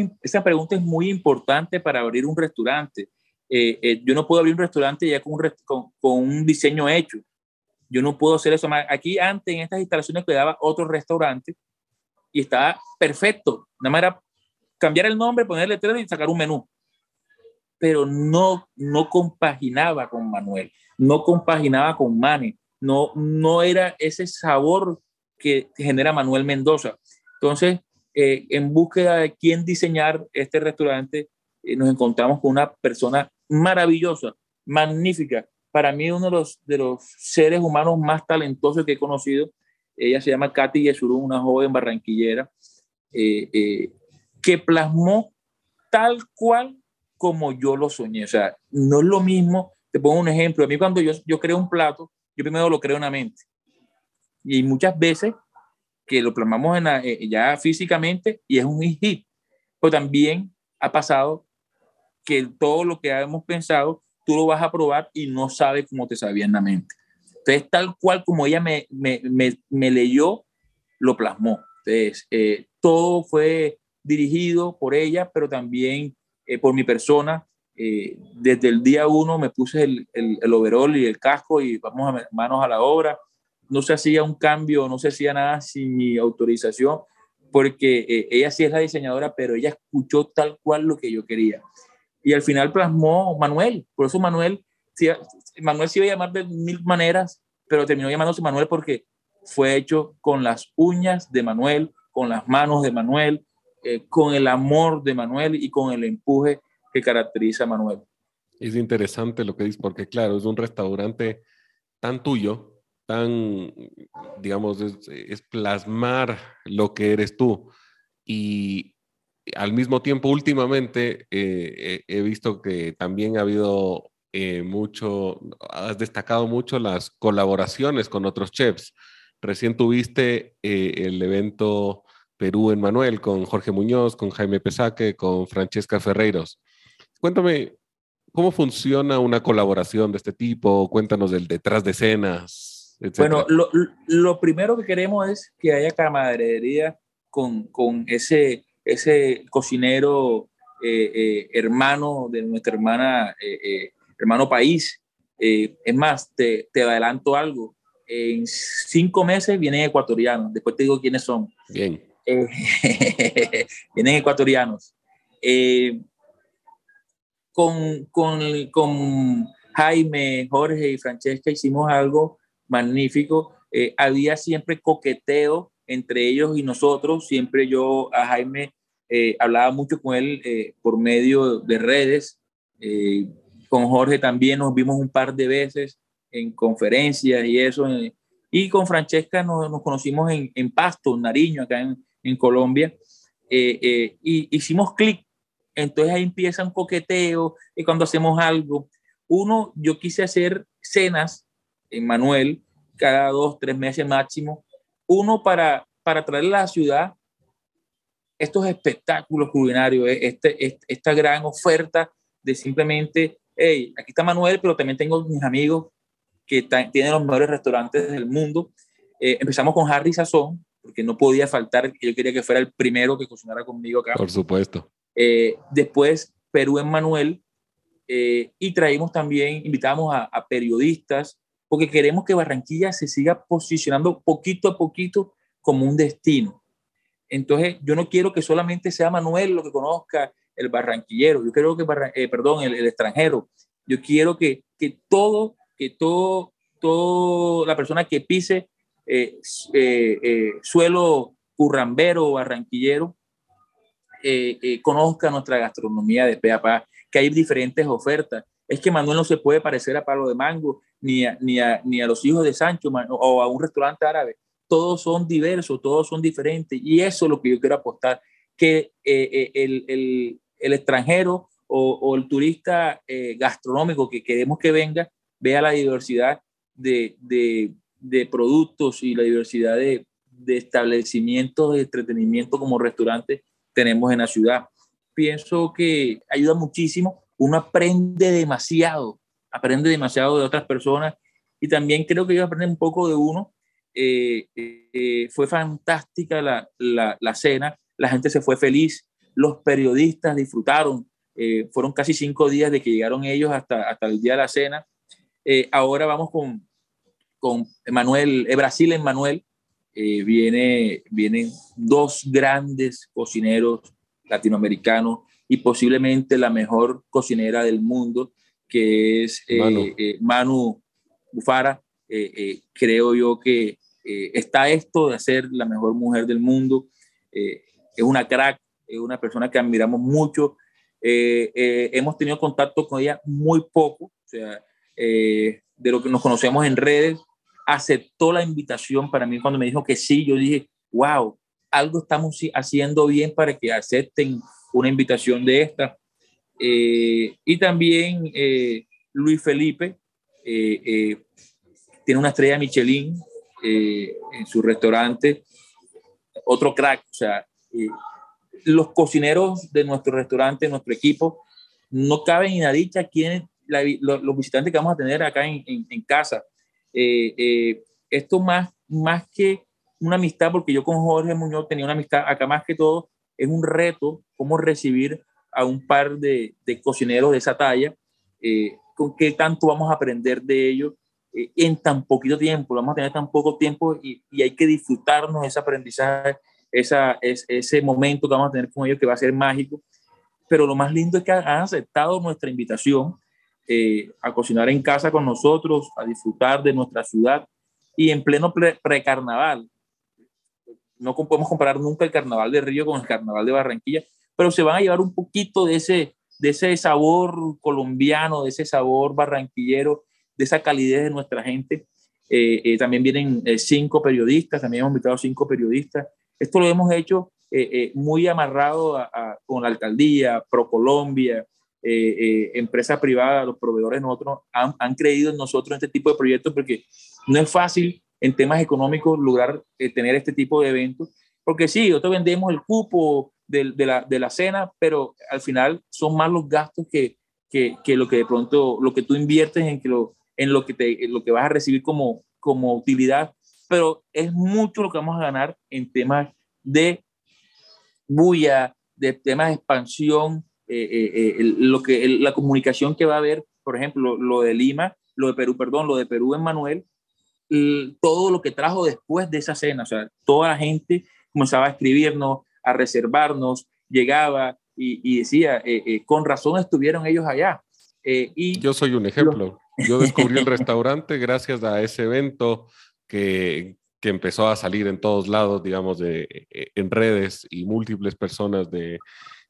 Speaker 2: pregunta es muy importante para abrir un restaurante. Eh, eh, yo no puedo abrir un restaurante ya con un, diseño hecho. Yo no puedo hacer eso. Aquí antes, en estas instalaciones, quedaba otro restaurante y estaba perfecto. Nada más era cambiar el nombre, ponerle letrero y sacar un menú. Pero no, no compaginaba con Manuel, no compaginaba con Mane, no, no era ese sabor que genera Manuel Mendoza. Entonces, eh, en búsqueda de quién diseñar este restaurante, eh, nos encontramos con una persona maravillosa, magnífica. Para mí, uno de los, de los seres humanos más talentosos que he conocido. Ella se llama Katy Yesuru, una joven barranquillera, eh, que plasmó tal cual como yo lo soñé. O sea, no es lo mismo. Te pongo un ejemplo. A mí cuando yo, yo creo un plato, yo primero lo creo en la mente. Y muchas veces que lo plasmamos en eh, ya físicamente y es un hit. Pero también ha pasado que todo lo que hemos pensado, tú lo vas a probar y no sabes cómo te sabía en la mente. Entonces, tal cual como ella me, me, me, leyó, lo plasmó. Entonces, eh, todo fue dirigido por ella, pero también eh, por mi persona. desde el día uno me puse el, el, el overall y el casco y vamos a manos a la obra no se hacía un cambio, no se hacía nada sin mi autorización, porque eh, ella sí es la diseñadora, pero ella escuchó tal cual lo que yo quería. Y al final plasmó Manuel, por eso Manuel, Manuel se iba a llamar de mil maneras, pero terminó llamándose Manuel porque fue hecho con las uñas de Manuel, con las manos de Manuel, eh, con el amor de Manuel y con el empuje que caracteriza a Manuel.
Speaker 1: Es interesante lo que dices, porque claro, es un restaurante tan tuyo, tan, digamos, es, plasmar lo que eres tú. Y al mismo tiempo, últimamente, eh, he visto que también ha habido eh, mucho, has destacado mucho las colaboraciones con otros chefs. Recién tuviste eh, el evento Perú en Manuel con Jorge Muñoz, con Jaime Pesaque, con Francesca Ferreiros. Cuéntame, ¿cómo funciona una colaboración de este tipo? Cuéntanos del detrás de escenas.
Speaker 2: Bueno, lo, lo, primero que queremos es que haya camaradería con, con ese, ese cocinero eh, eh, hermano de nuestra hermana, eh, hermano país. es más, te, te, adelanto algo. En cinco meses vienen ecuatorianos. Después te digo quiénes son.
Speaker 1: Bien.
Speaker 2: vienen ecuatorianos. con, con, con Jaime, Jorge y Francesca hicimos algo magnífico. Eh, había siempre coqueteo entre ellos y nosotros. Siempre yo a Jaime eh, hablaba mucho con él eh, por medio de redes. con Jorge también nos vimos un par de veces en conferencias y eso. Y con Francesca nos, conocimos en, en, Pasto, Nariño, acá en, Colombia, y hicimos clic. Entonces ahí empieza un coqueteo, y cuando hacemos algo. Uno, yo quise hacer cenas en Manuel, cada dos, tres meses máximo. Uno, para, para traer a la ciudad estos espectáculos culinarios, este, este, esta gran oferta de simplemente, hey, aquí está Manuel, pero también tengo mis amigos que tienen los mejores restaurantes del mundo. Eh, empezamos con Harry Sazón, porque no podía faltar, yo quería que fuera el primero que cocinara conmigo acá.
Speaker 1: Por supuesto.
Speaker 2: Eh, después Perú en Manuel, eh, y traímos también, invitamos a, a, periodistas, porque queremos que Barranquilla se siga posicionando poquito a poquito como un destino. Entonces, yo no quiero que solamente sea Manuel lo que conozca el barranquillero, yo quiero que, eh, perdón, el, extranjero, yo quiero que, que todo, que todo, todo la persona que pise eh, eh, eh, suelo currambero o barranquillero conozca nuestra gastronomía de pe a pa, que hay diferentes ofertas. Es que Manuel no se puede parecer a Palo de Mango, ni a, ni a, ni a los hijos de Sancho o a un restaurante árabe. Todos son diversos, todos son diferentes. Y eso es lo que yo quiero apostar, que el, el, el, extranjero o, el turista gastronómico que queremos que venga vea la diversidad de, de, de productos y la diversidad de, de, establecimientos de entretenimiento como restaurantes tenemos en la ciudad. Pienso que ayuda muchísimo, uno aprende demasiado, aprende demasiado de otras personas y también creo que ellos aprenden un poco de uno. Eh, eh, fue fantástica la, la, la, cena, la gente se fue feliz, los periodistas disfrutaron, eh, fueron casi cinco días de que llegaron ellos hasta, hasta el día de la cena. Ahora vamos con, con Manuel, Brasil en Manuel, viene, vienen dos grandes cocineros latinoamericanos y posiblemente la mejor cocinera del mundo, que es eh, Manu, eh, Manu Bufara. creo yo que está esto de ser la mejor mujer del mundo. es una crack, es una persona que admiramos mucho. hemos tenido contacto con ella muy poco, o sea, de lo que nos conocemos en redes, aceptó la invitación para mí cuando me dijo que sí, yo dije, wow, algo estamos haciendo bien para que acepten una invitación de esta. Eh, y también eh, Luis Felipe eh, eh tiene una estrella Michelin eh, en su restaurante, otro crack, o sea, los cocineros de nuestro restaurante, nuestro equipo, no caben en la dicha quién la, los, los, visitantes que vamos a tener acá en, en, en casa esto más, más que una amistad, porque yo con Jorge Muñoz tenía una amistad, acá más que todo es un reto cómo recibir a un par de, cocineros de esa talla, eh, con qué tanto vamos a aprender de ellos eh, en tan poquito tiempo, vamos a tener tan poco tiempo y, y hay que disfrutarnos ese aprendizaje, esa, es, ese momento que vamos a tener con ellos que va a ser mágico. Pero lo más lindo es que han aceptado nuestra invitación eh, a cocinar en casa con nosotros, a disfrutar de nuestra ciudad y en pleno precarnaval. No podemos comparar nunca el carnaval de Río con el carnaval de Barranquilla, pero se van a llevar un poquito de ese, de ese sabor colombiano, de ese sabor barranquillero, de esa calidez de nuestra gente. Eh, eh, también vienen eh, cinco periodistas, también hemos invitado cinco periodistas. Esto lo hemos hecho eh, muy amarrado con la alcaldía, ProColombia, empresas privadas, los proveedores nosotros han, han, creído en nosotros en este tipo de proyectos porque no es fácil en temas económicos lograr eh, tener este tipo de eventos, porque sí, nosotros vendemos el cupo de, la, de la cena, pero al final son más los gastos que, que, que, lo que de pronto, lo que tú inviertes en, que lo, en lo, que te, lo que vas a recibir como, como utilidad, pero es mucho lo que vamos a ganar en temas de bulla, de temas de expansión, eh, eh, eh lo que, la comunicación que va a haber, por ejemplo, lo, lo, de Lima, lo de Perú, perdón, lo de Perú en Manuel, todo lo que trajo después de esa cena, o sea, toda la gente comenzaba a escribirnos, a reservarnos, llegaba y, y decía, eh, eh, con razón estuvieron ellos allá.
Speaker 1: Eh, y Yo soy un ejemplo. Yo descubrí el restaurante gracias a ese evento que, que empezó a salir en todos lados, digamos, de, en redes y múltiples personas de,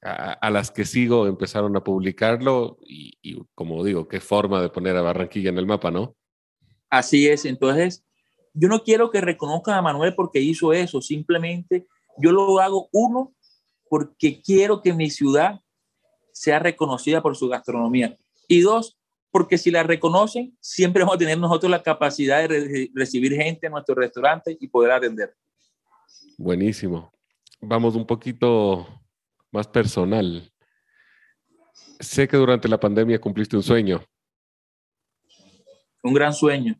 Speaker 1: a, a, las que sigo empezaron a publicarlo y, y, como digo, qué forma de poner a Barranquilla en el mapa, ¿no?
Speaker 2: Así es, entonces yo no quiero que reconozcan a Manuel porque hizo eso, simplemente yo lo hago uno porque quiero que mi ciudad sea reconocida por su gastronomía. Y dos, porque si la reconocen, siempre vamos a tener nosotros la capacidad de recibir gente en nuestro restaurante y poder atender.
Speaker 1: Buenísimo. Vamos un poquito más personal. Sé que durante la pandemia cumpliste un sueño.
Speaker 2: Un gran sueño.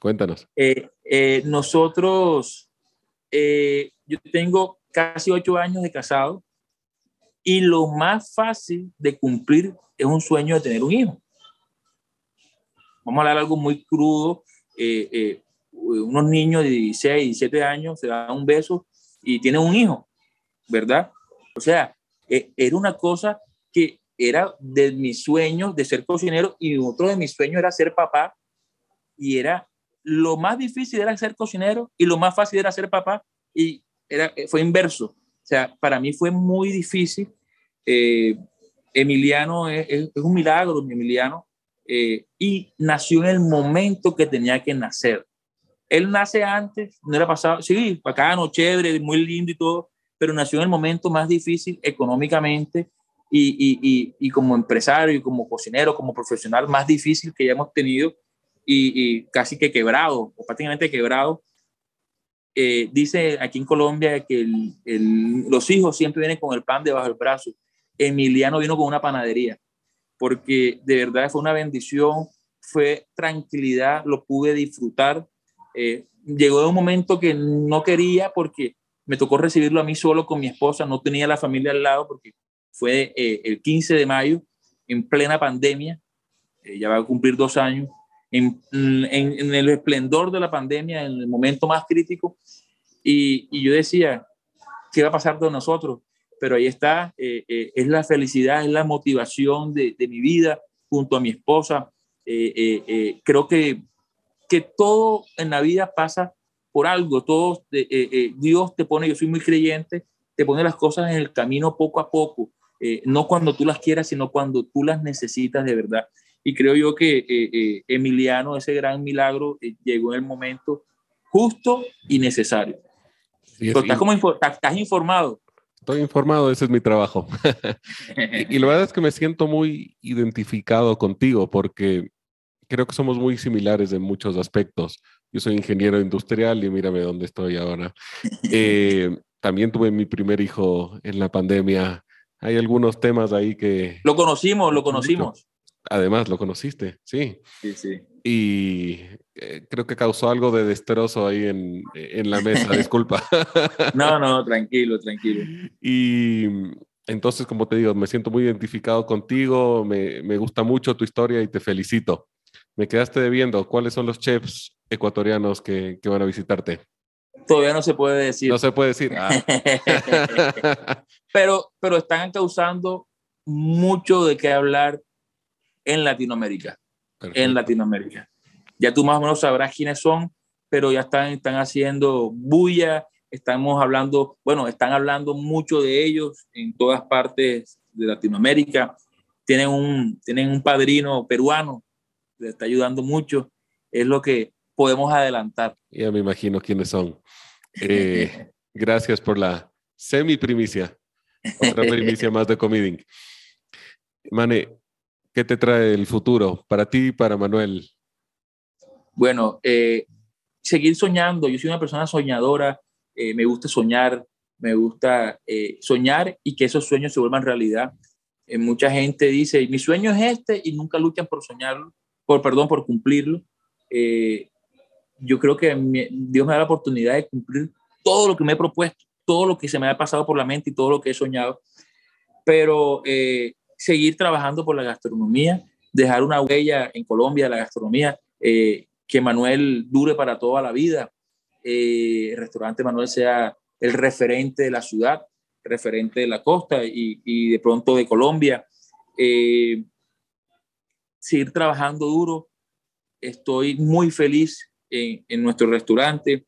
Speaker 1: Cuéntanos.
Speaker 2: Eh, eh, nosotros, eh, yo tengo casi ocho años de casado y lo más fácil de cumplir es un sueño de tener un hijo. Vamos a hablar algo muy crudo. unos niños de 16, 17 años se dan un beso y tienen un hijo, ¿verdad? O sea, era una cosa que era de mis sueños de ser cocinero y otro de mis sueños era ser papá y era lo más difícil era ser cocinero y lo más fácil era ser papá y era, fue inverso. O sea, para mí fue muy difícil. Eh, Emiliano es, un milagro, mi Emiliano, eh, y nació en el momento que tenía que nacer. Él nace antes, no era pasado, sí, bacano, chévere, muy lindo y todo, pero nació en el momento más difícil económicamente y, y, y, como empresario y como cocinero, como profesional más difícil que ya hemos tenido y, casi que quebrado, o prácticamente quebrado. Eh, dice aquí en Colombia que el, los hijos siempre vienen con el pan debajo del brazo. Emiliano vino con una panadería, porque de verdad fue una bendición, fue tranquilidad, lo pude disfrutar. Eh, llegó de un momento que no quería porque me tocó recibirlo a mí solo con mi esposa, no tenía la familia al lado porque fue eh, el 15 de mayo, en plena pandemia, ya va a cumplir dos años, en, en, el esplendor de la pandemia, en el momento más crítico, y, y yo decía, ¿qué va a pasar de nosotros? Pero ahí está, eh, eh, es la felicidad, es la motivación de, de, mi vida junto a mi esposa. Eh, creo que, que todo en la vida pasa por algo, todo, Dios te pone, yo soy muy creyente, te pone las cosas en el camino poco a poco, no cuando tú las quieras, sino cuando tú las necesitas de verdad. Y creo yo que eh, eh, Emiliano, ese gran milagro, eh, llegó en el momento justo y necesario. estás, como estás, informado.
Speaker 1: Estoy informado, ese es mi trabajo. y, y, la verdad es que me siento muy identificado contigo porque creo que somos muy similares en muchos aspectos. Yo soy ingeniero industrial y mírame dónde estoy ahora. también tuve mi primer hijo en la pandemia. Hay algunos temas ahí que...
Speaker 2: Lo conocimos, lo conocimos.
Speaker 1: Además, lo conociste, sí.
Speaker 2: Sí, sí.
Speaker 1: Y eh, creo que causó algo de destrozo ahí en, en la mesa, disculpa.
Speaker 2: no, no, tranquilo, tranquilo.
Speaker 1: Y entonces, como te digo, me siento muy identificado contigo, me, me gusta mucho tu historia y te felicito. Me quedaste debiendo, ¿cuáles son los chefs ecuatorianos que, que van a visitarte?
Speaker 2: Todavía no se puede decir.
Speaker 1: No se puede decir. Ah.
Speaker 2: pero, pero están causando mucho de qué hablar en Latinoamérica. En Latinoamérica. Ya tú más o menos sabrás quiénes son, pero ya están, están haciendo bulla, estamos hablando, bueno, están hablando mucho de ellos en todas partes de Latinoamérica. Tienen un, tienen un padrino peruano, le está ayudando mucho. Es lo que podemos adelantar.
Speaker 1: Ya me imagino quiénes son. Eh, gracias por la semi primicia. Otra primicia más de Comiding. Mane, ¿Qué te trae el futuro para ti y para Manuel?
Speaker 2: Bueno, eh, seguir soñando. Yo soy una persona soñadora, eh, me gusta soñar, me gusta eh, soñar y que esos sueños se vuelvan realidad. mucha gente dice, mi sueño es este y nunca luchan por soñarlo, por, perdón, por cumplirlo. Yo creo que Dios me da la oportunidad de cumplir todo lo que me he propuesto, todo lo que se me ha pasado por la mente y todo lo que he soñado. Pero seguir trabajando por la gastronomía, dejar una huella en Colombia la gastronomía, eh, que Manuel dure para toda la vida, eh, el restaurante Manuel sea el referente de la ciudad, referente de la costa y, de pronto de Colombia. Eh, seguir trabajando duro. Estoy muy feliz en, en nuestro restaurante.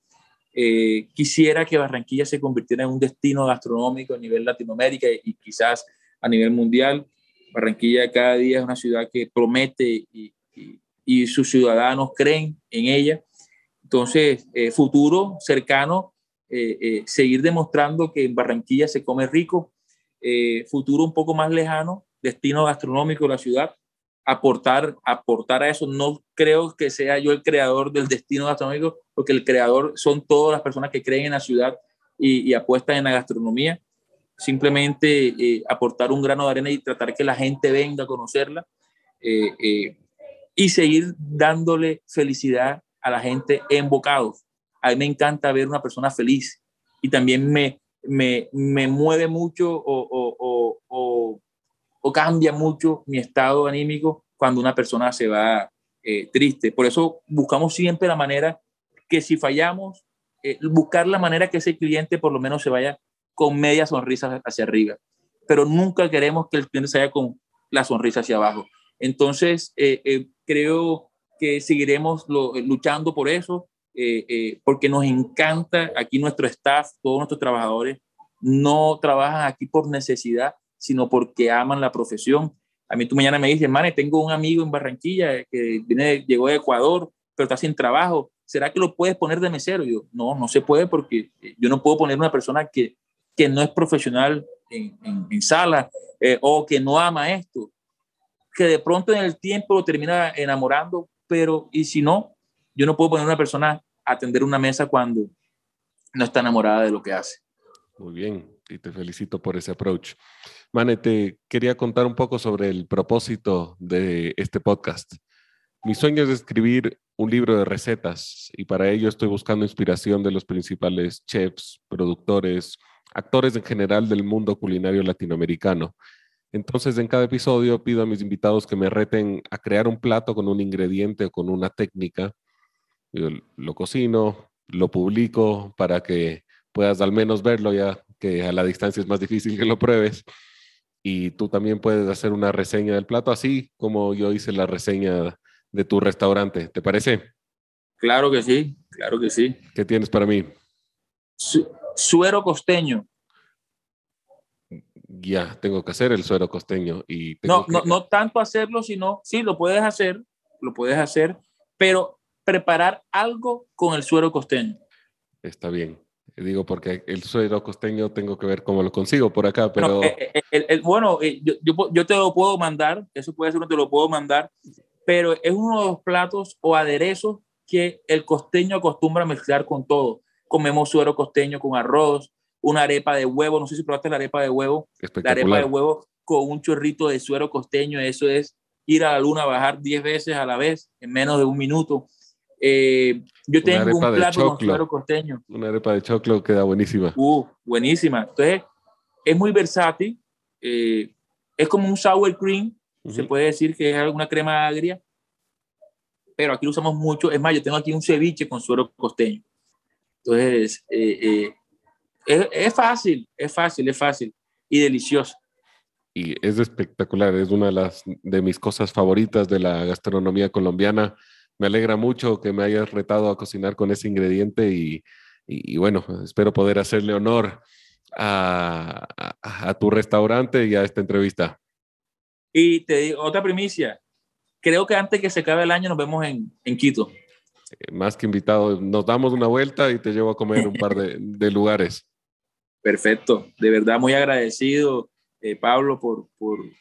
Speaker 2: quisiera que Barranquilla se convirtiera en un destino gastronómico a nivel Latinoamérica y quizás a nivel mundial. Barranquilla cada día es una ciudad que promete y, sus ciudadanos creen en ella. Entonces, futuro cercano, seguir demostrando que en Barranquilla se come rico, futuro un poco más lejano, destino gastronómico de la ciudad, aportar, aportar a eso. No creo que sea yo el creador del destino gastronómico, porque el creador son todas las personas que creen en la ciudad y, apuestan en la gastronomía. Simplemente eh, aportar un grano de arena y tratar que la gente venga a conocerla eh, eh, y seguir dándole felicidad a la gente en bocados. A mí me encanta ver una persona feliz y también me, me, me mueve mucho o, cambia mucho mi estado anímico cuando una persona se va eh, triste. Por eso buscamos siempre la manera que si fallamos, eh, buscar la manera que ese cliente por lo menos se vaya con media sonrisa hacia arriba. Pero nunca queremos que el cliente se vaya con la sonrisa hacia abajo. Entonces, eh, creo que seguiremos luchando por eso, porque nos encanta aquí nuestro staff, todos nuestros trabajadores, no trabajan aquí por necesidad, sino porque aman la profesión. A mí tú mañana me dices, Mane, tengo un amigo en Barranquilla que viene, llegó de Ecuador, pero está sin trabajo. ¿Será que lo puedes poner de mesero? Yo, no, no se puede porque yo no puedo poner una persona que, que no es profesional en, en, sala eh, o que no ama esto, que de pronto en el tiempo lo termina enamorando, pero y si no, yo no puedo poner una persona a atender una mesa cuando no está enamorada de lo que hace.
Speaker 1: Muy bien, y te felicito por ese approach. Mane, te quería contar un poco sobre el propósito de este podcast. Mi sueño es escribir un libro de recetas y para ello estoy buscando inspiración de los principales chefs, productores, actores en general del mundo culinario latinoamericano. Entonces, en cada episodio pido a mis invitados que me reten a crear un plato con un ingrediente o con una técnica. Lo cocino, lo publico para que puedas al menos verlo ya que a la distancia es más difícil que lo pruebes. Y tú también puedes hacer una reseña del plato, así como yo hice la reseña de tu restaurante. ¿Te parece?
Speaker 2: Claro que sí, claro que sí.
Speaker 1: ¿Qué tienes para mí?
Speaker 2: suero costeño.
Speaker 1: Ya, tengo que hacer el suero costeño. y
Speaker 2: no, no, no tanto hacerlo, sino, sí, lo puedes hacer, lo puedes hacer, pero preparar algo con el suero costeño.
Speaker 1: Está bien. Digo, porque el suero costeño tengo que ver cómo lo consigo por acá, pero...
Speaker 2: Eh, eh, bueno, eh, yo, yo, te lo puedo mandar, eso puede ser, no te lo puedo mandar, pero es uno de los platos o aderezos que el costeño acostumbra a mezclar con todo. Comemos suero costeño con arroz, una arepa de huevo, no sé si probaste la arepa de huevo, la arepa de huevo con un chorrito de suero costeño, eso es ir a la luna, bajar 10 veces a la vez en menos de un minuto. Eh, yo tengo un plato con suero costeño.
Speaker 1: Una arepa de choclo queda buenísima.
Speaker 2: Uh, buenísima. Entonces, es muy versátil. Eh, es como un sour cream. Se puede decir que es alguna crema agria. Pero aquí lo usamos mucho. Es más, yo tengo aquí un ceviche con suero costeño. Entonces, eh, es, es fácil, es fácil, es fácil y delicioso
Speaker 1: y es espectacular, es una de las de mis cosas favoritas de la gastronomía colombiana me alegra mucho que me hayas retado a cocinar con ese ingrediente y, bueno, espero poder hacerle honor a, tu restaurante y a esta entrevista.
Speaker 2: Y te digo, otra primicia, creo que antes que se acabe el año nos vemos en, Quito.
Speaker 1: Eh, más que invitado, nos damos una vuelta y te llevo a comer un par de, lugares.
Speaker 2: Perfecto, de verdad muy agradecido, eh, Pablo, por,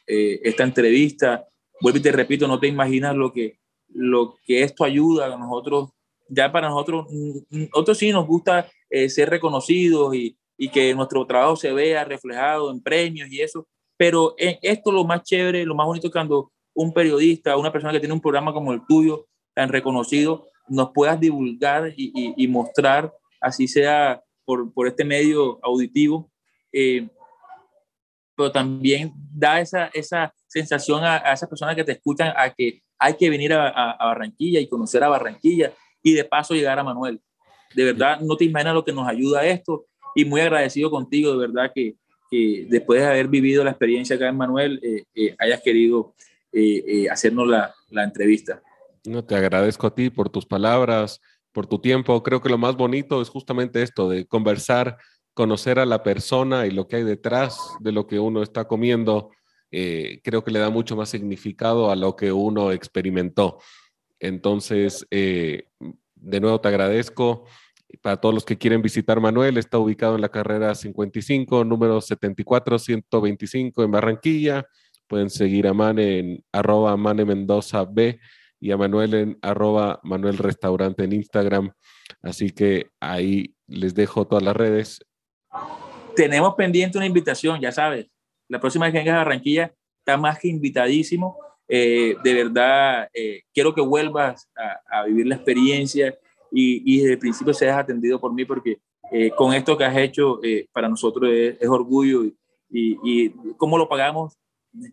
Speaker 2: eh, esta entrevista. Vuelvo y te repito, no te imaginas lo que, lo que esto ayuda a nosotros, ya para nosotros, nosotros sí nos gusta eh, ser reconocidos y, y, que nuestro trabajo se vea reflejado en premios y eso, pero esto lo más chévere, lo más bonito es cuando un periodista, una persona que tiene un programa como el tuyo, tan reconocido, nos puedas divulgar y, y, mostrar, así sea por, por este medio auditivo, eh, pero también da esa, esa sensación a, a esas personas que te escuchan a que hay que venir a, Barranquilla y conocer a Barranquilla y de paso llegar a Manuel. De verdad, no te imaginas lo que nos ayuda esto y muy agradecido contigo, de verdad, que, después de haber vivido la experiencia acá en Manuel, eh, eh, hayas querido eh, hacernos la, la entrevista.
Speaker 1: No, te agradezco a ti por tus palabras, por tu tiempo. Creo que lo más bonito es justamente esto, de conversar, conocer a la persona y lo que hay detrás de lo que uno está comiendo eh, creo que le da mucho más significado a lo que uno experimentó. Entonces, eh, de nuevo te agradezco. Para todos los que quieren visitar Manuel, está ubicado en la carrera 55, número 74-125 en Barranquilla. Pueden seguir a Mane en arroba Mane Mendoza B y a Manuel en arroba Manuel Restaurante en Instagram. Así que ahí les dejo todas las redes.
Speaker 2: Tenemos pendiente una invitación, ya sabes. La próxima vez que vengas a Barranquilla, está más que invitadísimo. Eh, de verdad, eh, quiero que vuelvas a, vivir la experiencia y, desde el principio seas atendido por mí porque eh, con esto que has hecho para nosotros es, orgullo y, y, cómo lo pagamos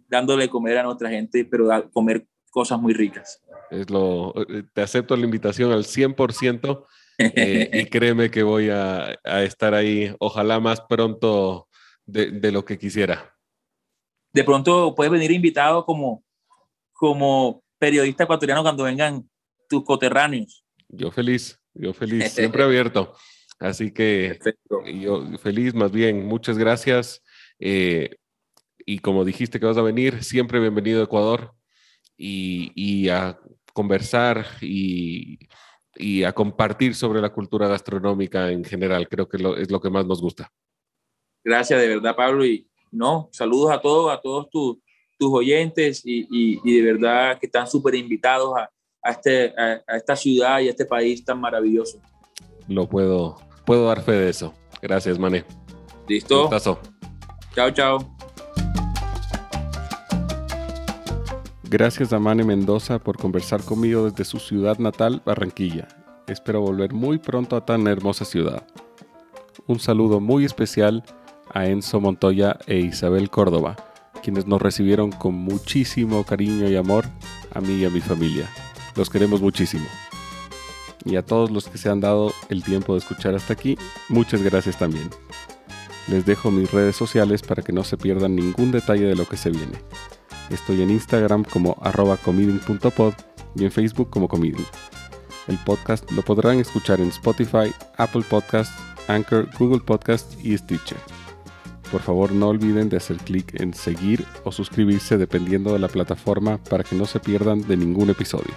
Speaker 2: dándole comer a nuestra gente, pero a comer cosas muy ricas.
Speaker 1: Es lo, te acepto la invitación al 100% y créeme que voy a, estar ahí, ojalá más pronto de, de lo que quisiera.
Speaker 2: De pronto puedes venir invitado como como periodista ecuatoriano cuando vengan tus coterráneos.
Speaker 1: Yo feliz, yo feliz, siempre abierto. Así que yo feliz, más bien, muchas gracias. Eh, y como dijiste que vas a venir, siempre bienvenido a Ecuador y, a conversar y, a compartir sobre la cultura gastronómica en general. Creo que es lo que más nos gusta.
Speaker 2: Gracias de verdad, Pablo. Y no, saludos a todos, a todos tus tus oyentes y, y, de verdad que están súper invitados a, a, este, a, esta ciudad y a este país tan maravilloso.
Speaker 1: Lo puedo, puedo dar fe de eso. Gracias, Mané.
Speaker 2: ¿Listo? Chao, chao.
Speaker 1: Gracias a Mane Mendoza por conversar conmigo desde su ciudad natal, Barranquilla. Espero volver muy pronto a tan hermosa ciudad. Un saludo muy especial a Enzo Montoya e Isabel Córdoba quienes nos recibieron con muchísimo cariño y amor a mí y a mi familia. Los queremos muchísimo. Y a todos los que se han dado el tiempo de escuchar hasta aquí, muchas gracias también. Les dejo mis redes sociales para que no se pierdan ningún detalle de lo que se viene. Estoy en Instagram como arroba y en Facebook como comiding. El podcast lo podrán escuchar en Spotify, Apple Podcasts, Anchor, Google Podcasts y Stitcher. Por favor no olviden de hacer clic en seguir o suscribirse dependiendo de la plataforma para que no se pierdan de ningún episodio.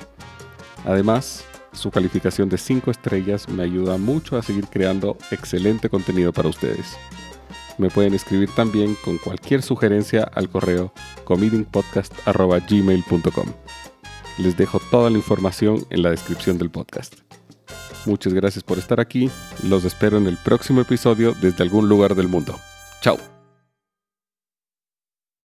Speaker 1: Además, su calificación de 5 estrellas me ayuda mucho a seguir creando excelente contenido para ustedes. Me pueden escribir también con cualquier sugerencia al correo comedingpodcast.gmail.com. Les dejo toda la información en la descripción del podcast. Muchas gracias por estar aquí, los espero en el próximo episodio desde algún lugar del mundo. Chao.